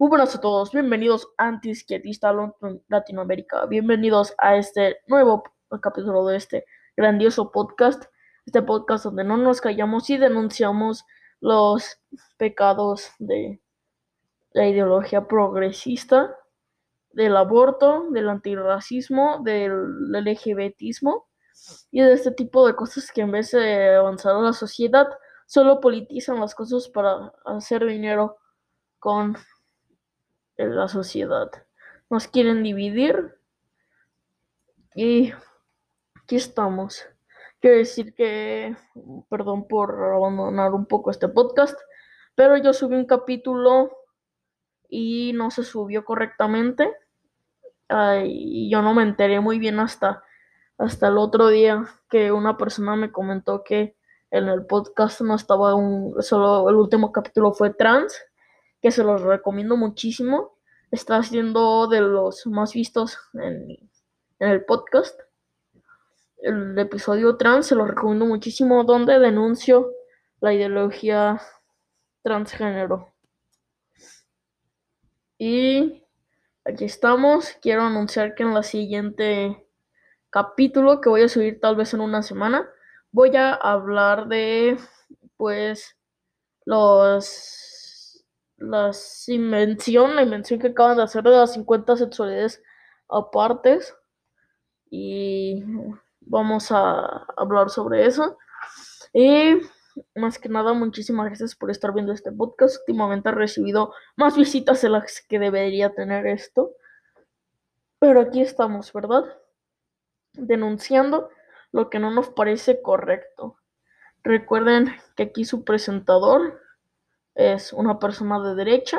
Muy buenas a todos, bienvenidos a Antiizquierdista Latinoamérica, bienvenidos a este nuevo capítulo de este grandioso podcast, este podcast donde no nos callamos y denunciamos los pecados de la ideología progresista, del aborto, del antirracismo, del LGBTismo y de este tipo de cosas que en vez de avanzar a la sociedad, solo politizan las cosas para hacer dinero con en la sociedad. Nos quieren dividir y aquí estamos. Quiero decir que, perdón por abandonar un poco este podcast, pero yo subí un capítulo y no se subió correctamente. y yo no me enteré muy bien hasta, hasta el otro día que una persona me comentó que en el podcast no estaba un, solo el último capítulo fue trans que se los recomiendo muchísimo. Está siendo de los más vistos en, el podcast. El episodio trans se lo recomiendo muchísimo, donde denuncio la ideología transgénero. Y aquí estamos. Quiero anunciar que en la siguiente capítulo que voy a subir tal vez en una semana, voy a hablar de pues los la invención, la invención que acaban de hacer de las 50 sexualidades apartes. Y vamos a hablar sobre eso. Y más que nada, muchísimas gracias por estar viendo este podcast. Últimamente he recibido más visitas de las que debería tener esto. Pero aquí estamos, ¿verdad? Denunciando lo que no nos parece correcto. Recuerden que aquí su presentador es una persona de derecha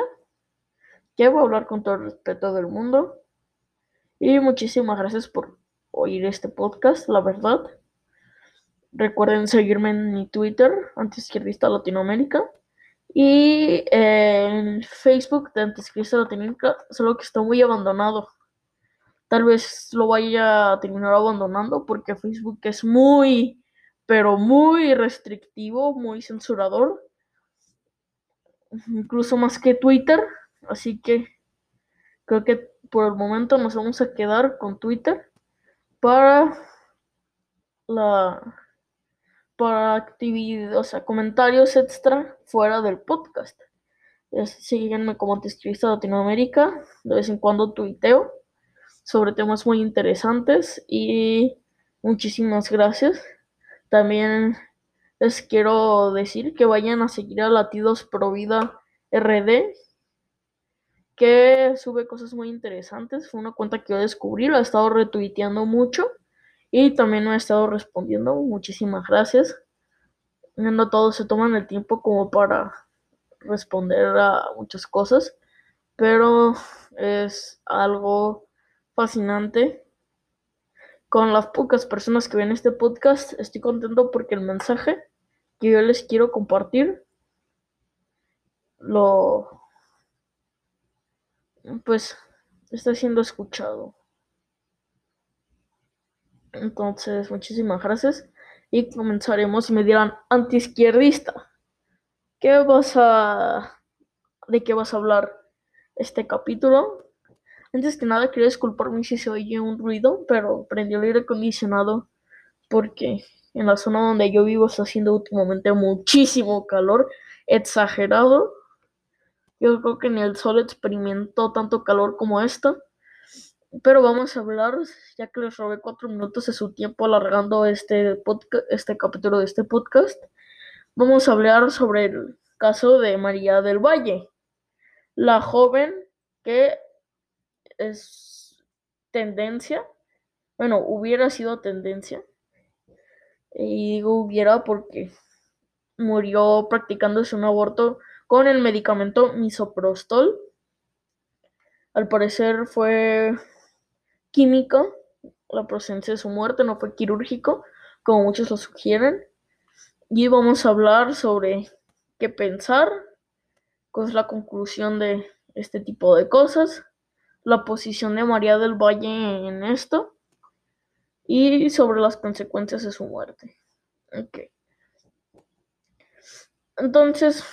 que va a hablar con todo el respeto del mundo. Y muchísimas gracias por oír este podcast, la verdad. Recuerden seguirme en mi Twitter, Antiizquierdista Latinoamérica. Y en Facebook de Antiizquierdista Latinoamérica, solo que está muy abandonado. Tal vez lo vaya a terminar abandonando porque Facebook es muy, pero muy restrictivo, muy censurador incluso más que Twitter. Así que creo que por el momento nos vamos a quedar con Twitter para la para actividad, o sea, comentarios extra fuera del podcast. Síguenme como Anticristo Latinoamérica. De vez en cuando tuiteo sobre temas muy interesantes y muchísimas gracias. También les quiero decir que vayan a seguir a Latidos Pro Vida RD, que sube cosas muy interesantes. Fue una cuenta que yo descubrí, la he estado retuiteando mucho y también me he estado respondiendo. Muchísimas gracias. No todos se toman el tiempo como para responder a muchas cosas, pero es algo fascinante con las pocas personas que ven este podcast, estoy contento porque el mensaje que yo les quiero compartir lo pues está siendo escuchado. Entonces, muchísimas gracias y comenzaremos y me dirán antiizquierdista. ¿Qué vas a de qué vas a hablar este capítulo? Antes que nada, quería disculparme si se oye un ruido, pero prendió el aire acondicionado porque en la zona donde yo vivo está haciendo últimamente muchísimo calor, exagerado. Yo creo que ni el sol experimentó tanto calor como esto. Pero vamos a hablar, ya que les robé cuatro minutos de su tiempo alargando este, podcast, este capítulo de este podcast, vamos a hablar sobre el caso de María del Valle, la joven que es tendencia, bueno, hubiera sido tendencia y digo hubiera porque murió practicándose un aborto con el medicamento misoprostol. Al parecer fue química la procedencia de su muerte, no fue quirúrgico, como muchos lo sugieren. Y vamos a hablar sobre qué pensar, cuál es la conclusión de este tipo de cosas, la posición de María del Valle en esto y sobre las consecuencias de su muerte. Ok. Entonces,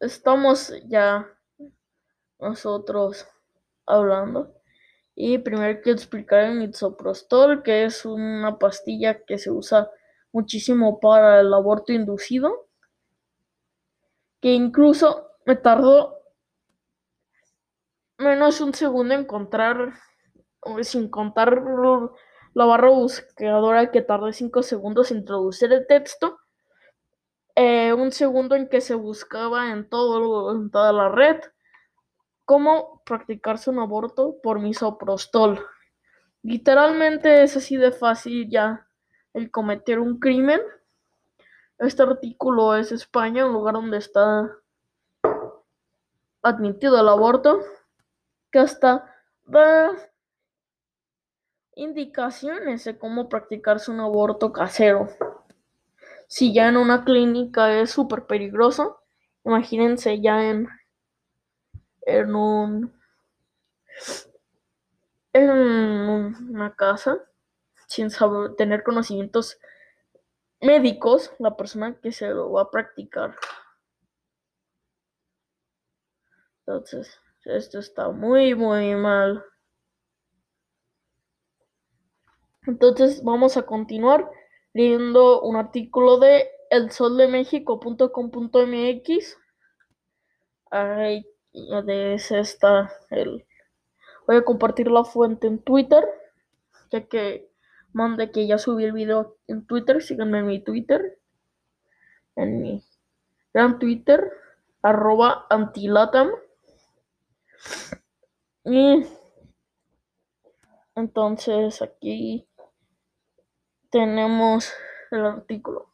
estamos ya nosotros hablando. Y primero quiero explicar el misoprostol, que es una pastilla que se usa muchísimo para el aborto inducido, que incluso me tardó menos un segundo encontrar, sin contar la barra buscadora que tardé 5 segundos en introducir el texto, eh, un segundo en que se buscaba en, todo, toda la red cómo practicarse un aborto por misoprostol. Literalmente es así de fácil ya el cometer un crimen. Este artículo es España, un lugar donde está admitido el aborto, que hasta indicaciones de cómo practicarse un aborto casero. Si ya en una clínica es súper peligroso, imagínense ya en, en un en una casa sin saber, tener conocimientos médicos la persona que se lo va a practicar. Entonces, esto está muy, muy mal. Entonces, vamos a continuar leyendo un artículo de elsoldemexico.com.mx. Ahí de ese está el. Voy a compartir la fuente en Twitter, ya que mande que ya subí el video en Twitter. Síganme en mi Twitter, en mi gran Twitter, arroba antilatam. Y entonces aquí tenemos el artículo.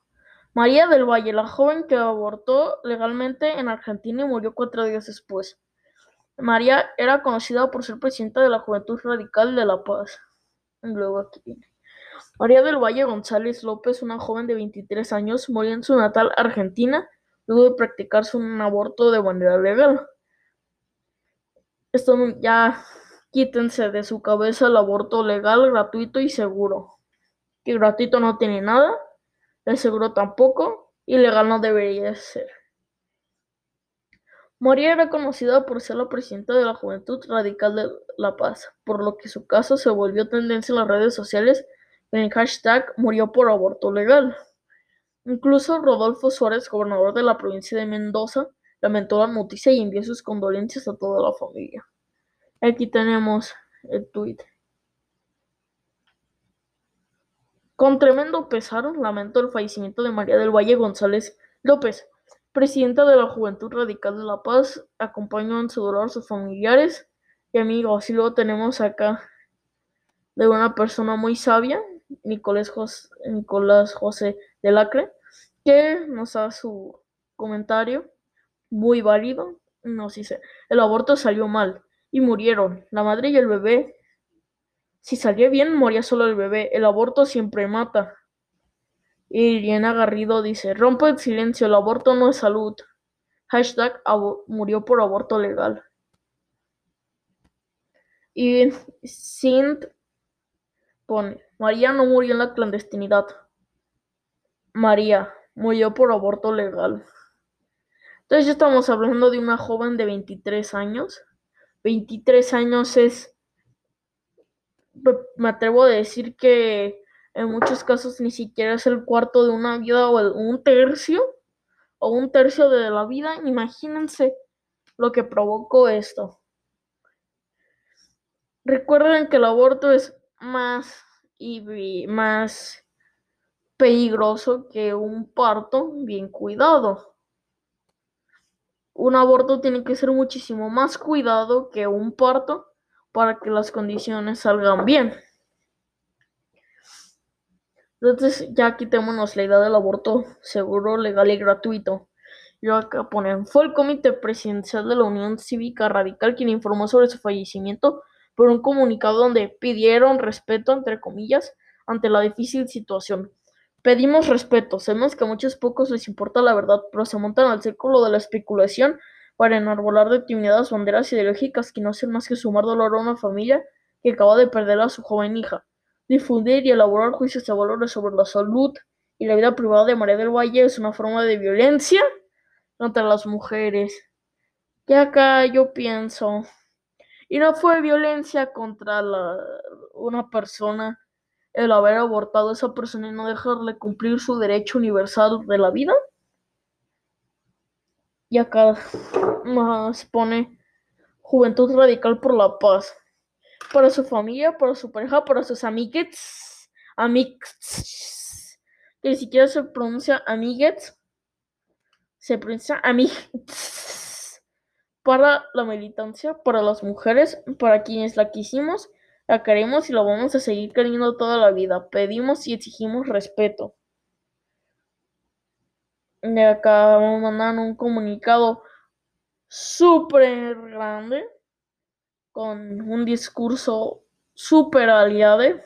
María del Valle, la joven que abortó legalmente en Argentina y murió cuatro días después. María era conocida por ser presidenta de la Juventud Radical de La Paz. Luego aquí viene. María del Valle González López, una joven de 23 años, murió en su natal Argentina luego de practicarse un aborto de manera legal. Esto ya quítense de su cabeza el aborto legal, gratuito y seguro. Que gratuito no tiene nada, el seguro tampoco, y legal no debería ser. María era conocida por ser la presidenta de la Juventud Radical de La Paz, por lo que su caso se volvió tendencia en las redes sociales con el hashtag murió por aborto legal. Incluso Rodolfo Suárez, gobernador de la provincia de Mendoza, lamentó la noticia y envió sus condolencias a toda la familia. Aquí tenemos el tuit. Con tremendo pesar, lamento el fallecimiento de María del Valle González López, presidenta de la Juventud Radical de La Paz. Acompañó en su dolor a sus familiares y amigos. Y luego tenemos acá de una persona muy sabia, Nicolás José, Nicolás José de Lacre, que nos da su comentario muy válido. Nos dice, el aborto salió mal y murieron la madre y el bebé. Si salía bien, moría solo el bebé. El aborto siempre mata. Irina Garrido dice, rompe el silencio, el aborto no es salud. Hashtag murió por aborto legal. Y Sint pone, María no murió en la clandestinidad. María murió por aborto legal. Entonces estamos hablando de una joven de 23 años. 23 años es, me atrevo a decir que en muchos casos ni siquiera es el cuarto de una vida o un tercio o un tercio de la vida. Imagínense lo que provocó esto. Recuerden que el aborto es más y más peligroso que un parto bien cuidado. Un aborto tiene que ser muchísimo más cuidado que un parto para que las condiciones salgan bien. Entonces ya quitémonos la idea del aborto seguro, legal y gratuito. Yo acá ponen, fue el comité presidencial de la Unión Cívica Radical quien informó sobre su fallecimiento por un comunicado donde pidieron respeto, entre comillas, ante la difícil situación. Pedimos respeto, sabemos que a muchos pocos les importa la verdad, pero se montan al círculo de la especulación para enarbolar determinadas banderas ideológicas que no hacen más que sumar dolor a una familia que acaba de perder a su joven hija. Difundir y elaborar juicios de valores sobre la salud y la vida privada de María del Valle es una forma de violencia contra las mujeres. Que acá yo pienso, y no fue violencia contra la, una persona el haber abortado a esa persona y no dejarle cumplir su derecho universal de la vida. Y acá más pone Juventud Radical por la Paz. Para su familia, para su pareja, para sus amigues. Amigues. Que ni siquiera se pronuncia amigues. Se pronuncia amigues. Para la militancia, para las mujeres, para quienes la quisimos, la queremos y la vamos a seguir queriendo toda la vida. Pedimos y exigimos respeto. De acá vamos a mandar un comunicado súper grande con un discurso súper aliado.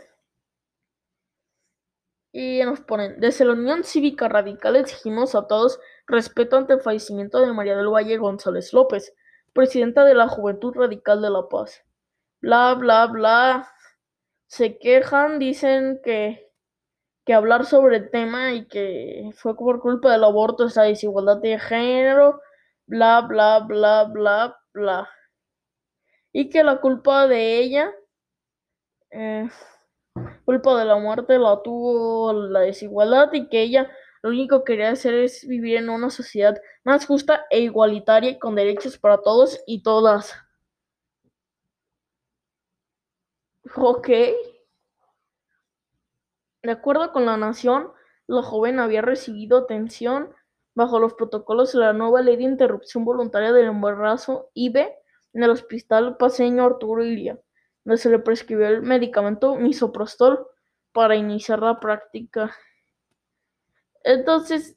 Y nos ponen, desde la Unión Cívica Radical exigimos a todos respeto ante el fallecimiento de María del Valle González López, presidenta de la Juventud Radical de La Paz. Bla, bla, bla. Se quejan, dicen que, que hablar sobre el tema y que fue por culpa del aborto esa desigualdad de género, bla, bla, bla, bla, bla. Y que la culpa de ella, eh, culpa de la muerte la tuvo la desigualdad y que ella lo único que quería hacer es vivir en una sociedad más justa e igualitaria y con derechos para todos y todas. Ok. De acuerdo con la Nación, la joven había recibido atención bajo los protocolos de la nueva Ley de Interrupción Voluntaria del Embarazo (IVE) en el Hospital Paseño Arturo Illia, donde se le prescribió el medicamento misoprostol para iniciar la práctica. Entonces,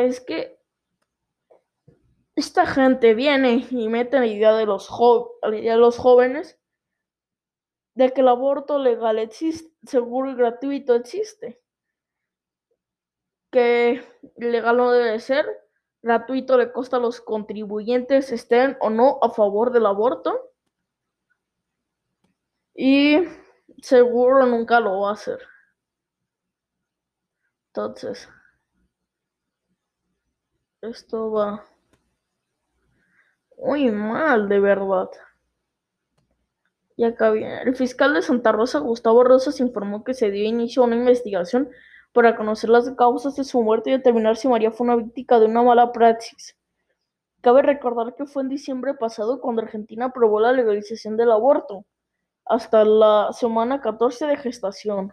es que esta gente viene y mete la idea de los, de los jóvenes de que el aborto legal existe, seguro y gratuito existe. Que legal no debe ser, gratuito le costa a los contribuyentes estén o no a favor del aborto. Y seguro nunca lo va a hacer. Entonces, esto va muy mal, de verdad. Y acá. El fiscal de Santa Rosa, Gustavo Rosas, informó que se dio inicio a una investigación para conocer las causas de su muerte y determinar si María fue una víctima de una mala praxis. Cabe recordar que fue en diciembre pasado cuando Argentina aprobó la legalización del aborto, hasta la semana 14 de gestación.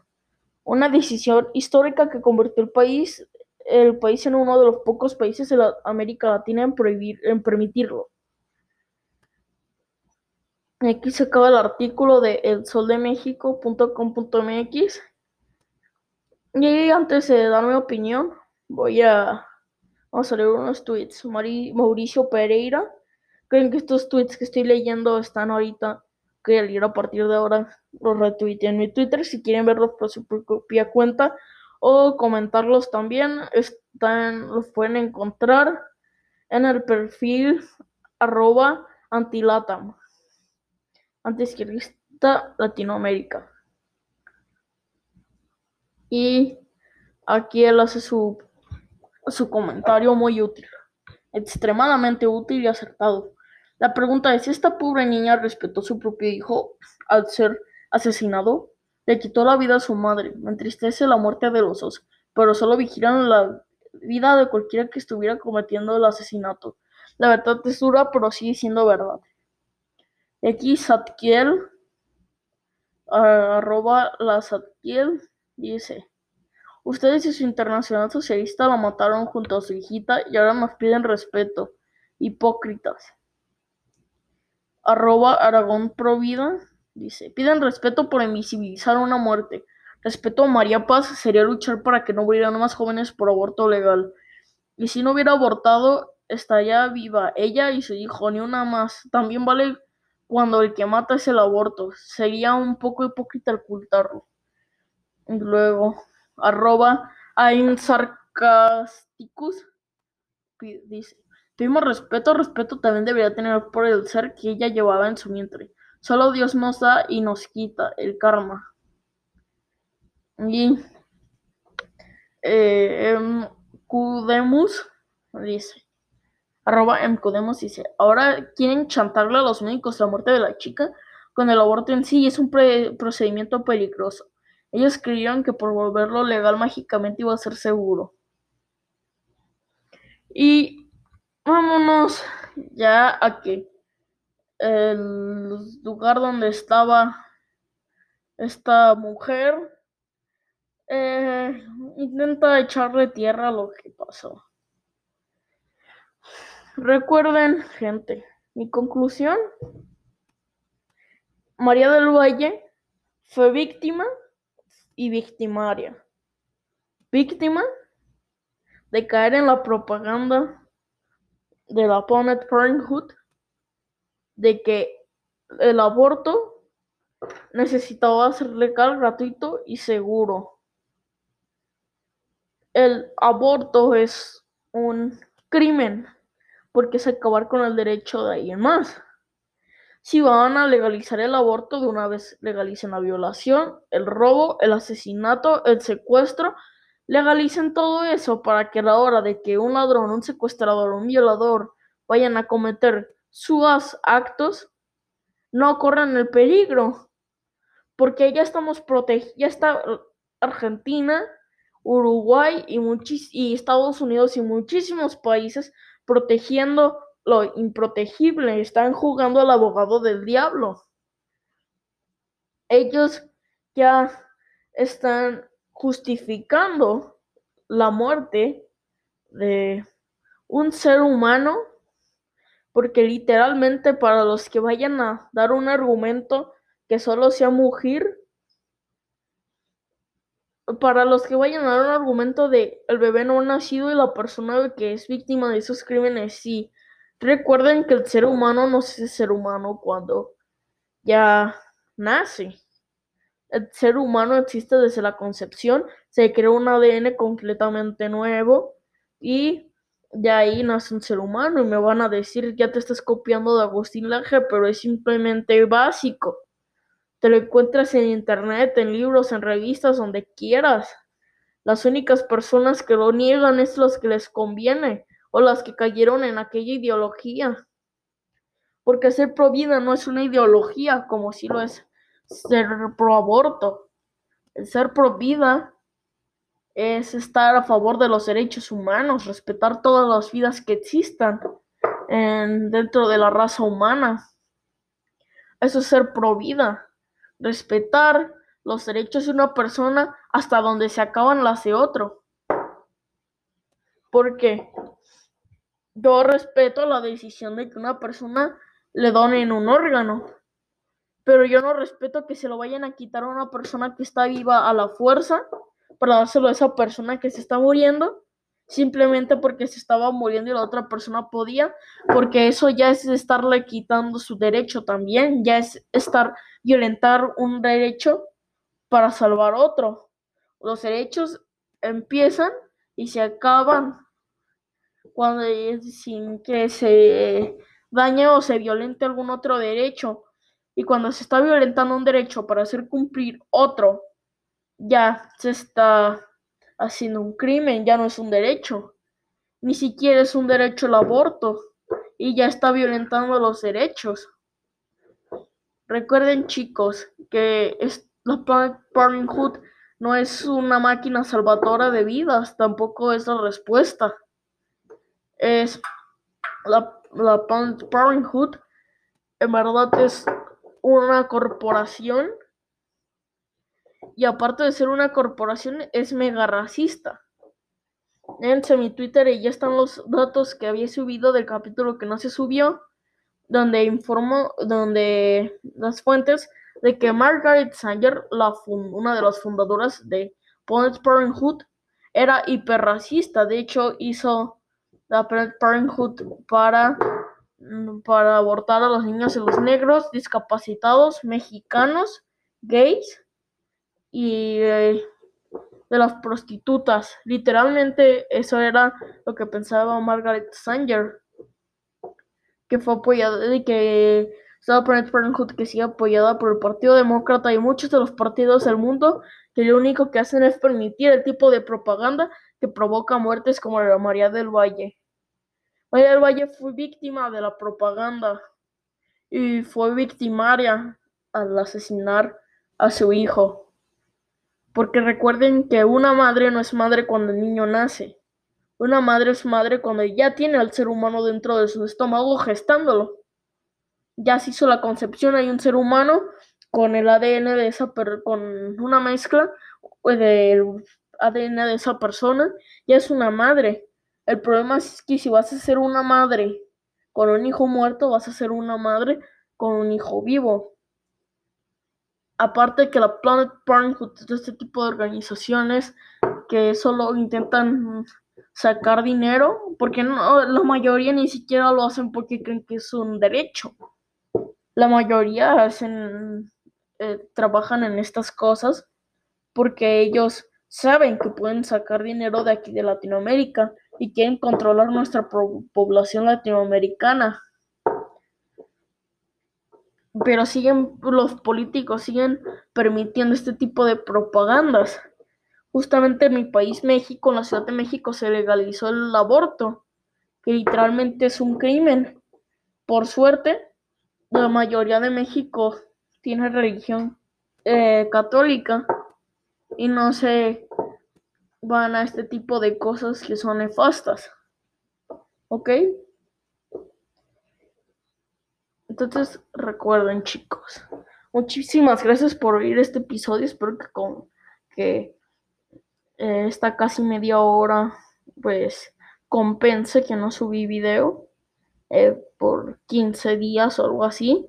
Una decisión histórica que convirtió el país, el país en uno de los pocos países de América Latina en, prohibir, en permitirlo. Aquí se acaba el artículo de elsoldemexico.com.mx. Y antes de dar mi opinión, voy a, vamos a leer unos tweets. Mauricio Pereira. ¿Creen que estos tweets que estoy leyendo están ahorita? Que leer a partir de ahora los retuiteé en mi Twitter. Si quieren verlos por su propia cuenta o comentarlos también, están, los pueden encontrar en el perfil arroba antilatam antiizquierdista Latinoamérica. Y aquí él hace su, su comentario muy útil, extremadamente útil y acertado. La pregunta es, esta pobre niña respetó a su propio hijo al ser asesinado, le quitó la vida a su madre. Me entristece la muerte de los dos, pero solo vigilan la vida de cualquiera que estuviera cometiendo el asesinato. La verdad es dura, pero sigue siendo verdad. X arroba la dice, ustedes y su internacional socialista la mataron junto a su hijita y ahora nos piden respeto. Hipócritas. Arroba Aragón Provida dice, piden respeto por invisibilizar una muerte. Respeto a María Paz sería luchar para que no murieran más jóvenes por aborto legal. Y si no hubiera abortado, estaría viva ella y su hijo, ni una más. También vale cuando el que mata es el aborto. Sería un poco hipócrita ocultarlo. Luego, arroba sarcasticus dice, pedimos respeto, respeto también debería tener por el ser que ella llevaba en su vientre. Solo Dios nos da y nos quita el karma. Y eh, Cudemus dice, arroba mcodemos dice, ahora quieren chantarle a los médicos la muerte de la chica con el aborto en sí es un procedimiento peligroso. Ellos creyeron que por volverlo legal mágicamente iba a ser seguro. Y vámonos ya a que el lugar donde estaba esta mujer eh, intenta echarle tierra a lo que pasó. Recuerden, gente, mi conclusión, María del Valle fue víctima y victimaria. Víctima de caer en la propaganda de la Planned Parenthood de que el aborto necesitaba ser legal, gratuito y seguro. El aborto es un crimen porque es acabar con el derecho de alguien más. Si van a legalizar el aborto, de una vez legalicen la violación, el robo, el asesinato, el secuestro, legalicen todo eso para que a la hora de que un ladrón, un secuestrador, un violador vayan a cometer sus actos, no corran el peligro, porque ya estamos protegidos, ya está Argentina, Uruguay y, y Estados Unidos y muchísimos países protegiendo lo improtegible, están jugando al abogado del diablo. Ellos ya están justificando la muerte de un ser humano porque literalmente para los que vayan a dar un argumento que solo sea mujer, para los que vayan a dar un argumento de el bebé no ha nacido y la persona que es víctima de esos crímenes sí. Recuerden que el ser humano no es ser humano cuando ya nace. El ser humano existe desde la concepción, se creó un ADN completamente nuevo y de ahí nace un ser humano y me van a decir ya te estás copiando de Agustín Laje, pero es simplemente básico. Te lo encuentras en internet, en libros, en revistas, donde quieras. Las únicas personas que lo niegan es los que les conviene o las que cayeron en aquella ideología. Porque ser pro vida no es una ideología como si lo es ser pro aborto. El ser pro vida es estar a favor de los derechos humanos, respetar todas las vidas que existan dentro de la raza humana. Eso es ser pro vida respetar los derechos de una persona hasta donde se acaban las de otro. Porque yo respeto la decisión de que una persona le donen un órgano, pero yo no respeto que se lo vayan a quitar a una persona que está viva a la fuerza para dárselo a esa persona que se está muriendo simplemente porque se estaba muriendo y la otra persona podía, porque eso ya es estarle quitando su derecho también, ya es estar violentar un derecho para salvar otro. Los derechos empiezan y se acaban cuando sin que se dañe o se violente algún otro derecho. Y cuando se está violentando un derecho para hacer cumplir otro, ya se está haciendo un crimen, ya no es un derecho. Ni siquiera es un derecho el aborto y ya está violentando los derechos. Recuerden chicos que la Planned Parenthood no es una máquina salvadora de vidas, tampoco es la respuesta. Es la, la Parenthood en verdad es una corporación y aparte de ser una corporación, es mega racista. En mi Twitter y ya están los datos que había subido del capítulo que no se subió, donde informó, donde las fuentes de que Margaret Sanger, la una de las fundadoras de Planned Parenthood, era hiperracista. De hecho, hizo la Planned Parenthood para, para abortar a los niños y los negros, discapacitados, mexicanos, gays y de las prostitutas. Literalmente eso era lo que pensaba Margaret Sanger, que fue apoyada y que estaba Planned Parenthood que sigue apoyada por el Partido Demócrata y muchos de los partidos del mundo que lo único que hacen es permitir el tipo de propaganda que provoca muertes como la María del Valle. María del Valle fue víctima de la propaganda y fue victimaria al asesinar a su hijo. Porque recuerden que una madre no es madre cuando el niño nace. Una madre es madre cuando ya tiene al ser humano dentro de su estómago gestándolo. Ya se hizo la concepción, hay un ser humano con el ADN de esa con una mezcla del ADN de esa persona, ya es una madre. El problema es que si vas a ser una madre con un hijo muerto, vas a ser una madre con un hijo vivo. Aparte que la Planet Parenthood, este tipo de organizaciones que solo intentan sacar dinero, porque no, la mayoría ni siquiera lo hacen porque creen que es un derecho. La mayoría hacen, eh, trabajan en estas cosas porque ellos saben que pueden sacar dinero de aquí de Latinoamérica y quieren controlar nuestra población latinoamericana. Pero siguen, los políticos siguen permitiendo este tipo de propagandas. Justamente en mi país, México, en la Ciudad de México, se legalizó el aborto, que literalmente es un crimen. Por suerte, la mayoría de México tiene religión eh, católica y no se van a este tipo de cosas que son nefastas. ¿Ok? Entonces recuerden chicos, muchísimas gracias por oír este episodio, espero que, con, que eh, esta casi media hora pues compense que no subí video eh, por 15 días o algo así.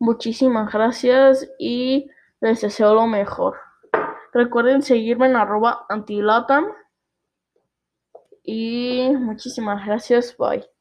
Muchísimas gracias y les deseo lo mejor. Recuerden seguirme en arroba antilatam. Y muchísimas gracias. Bye.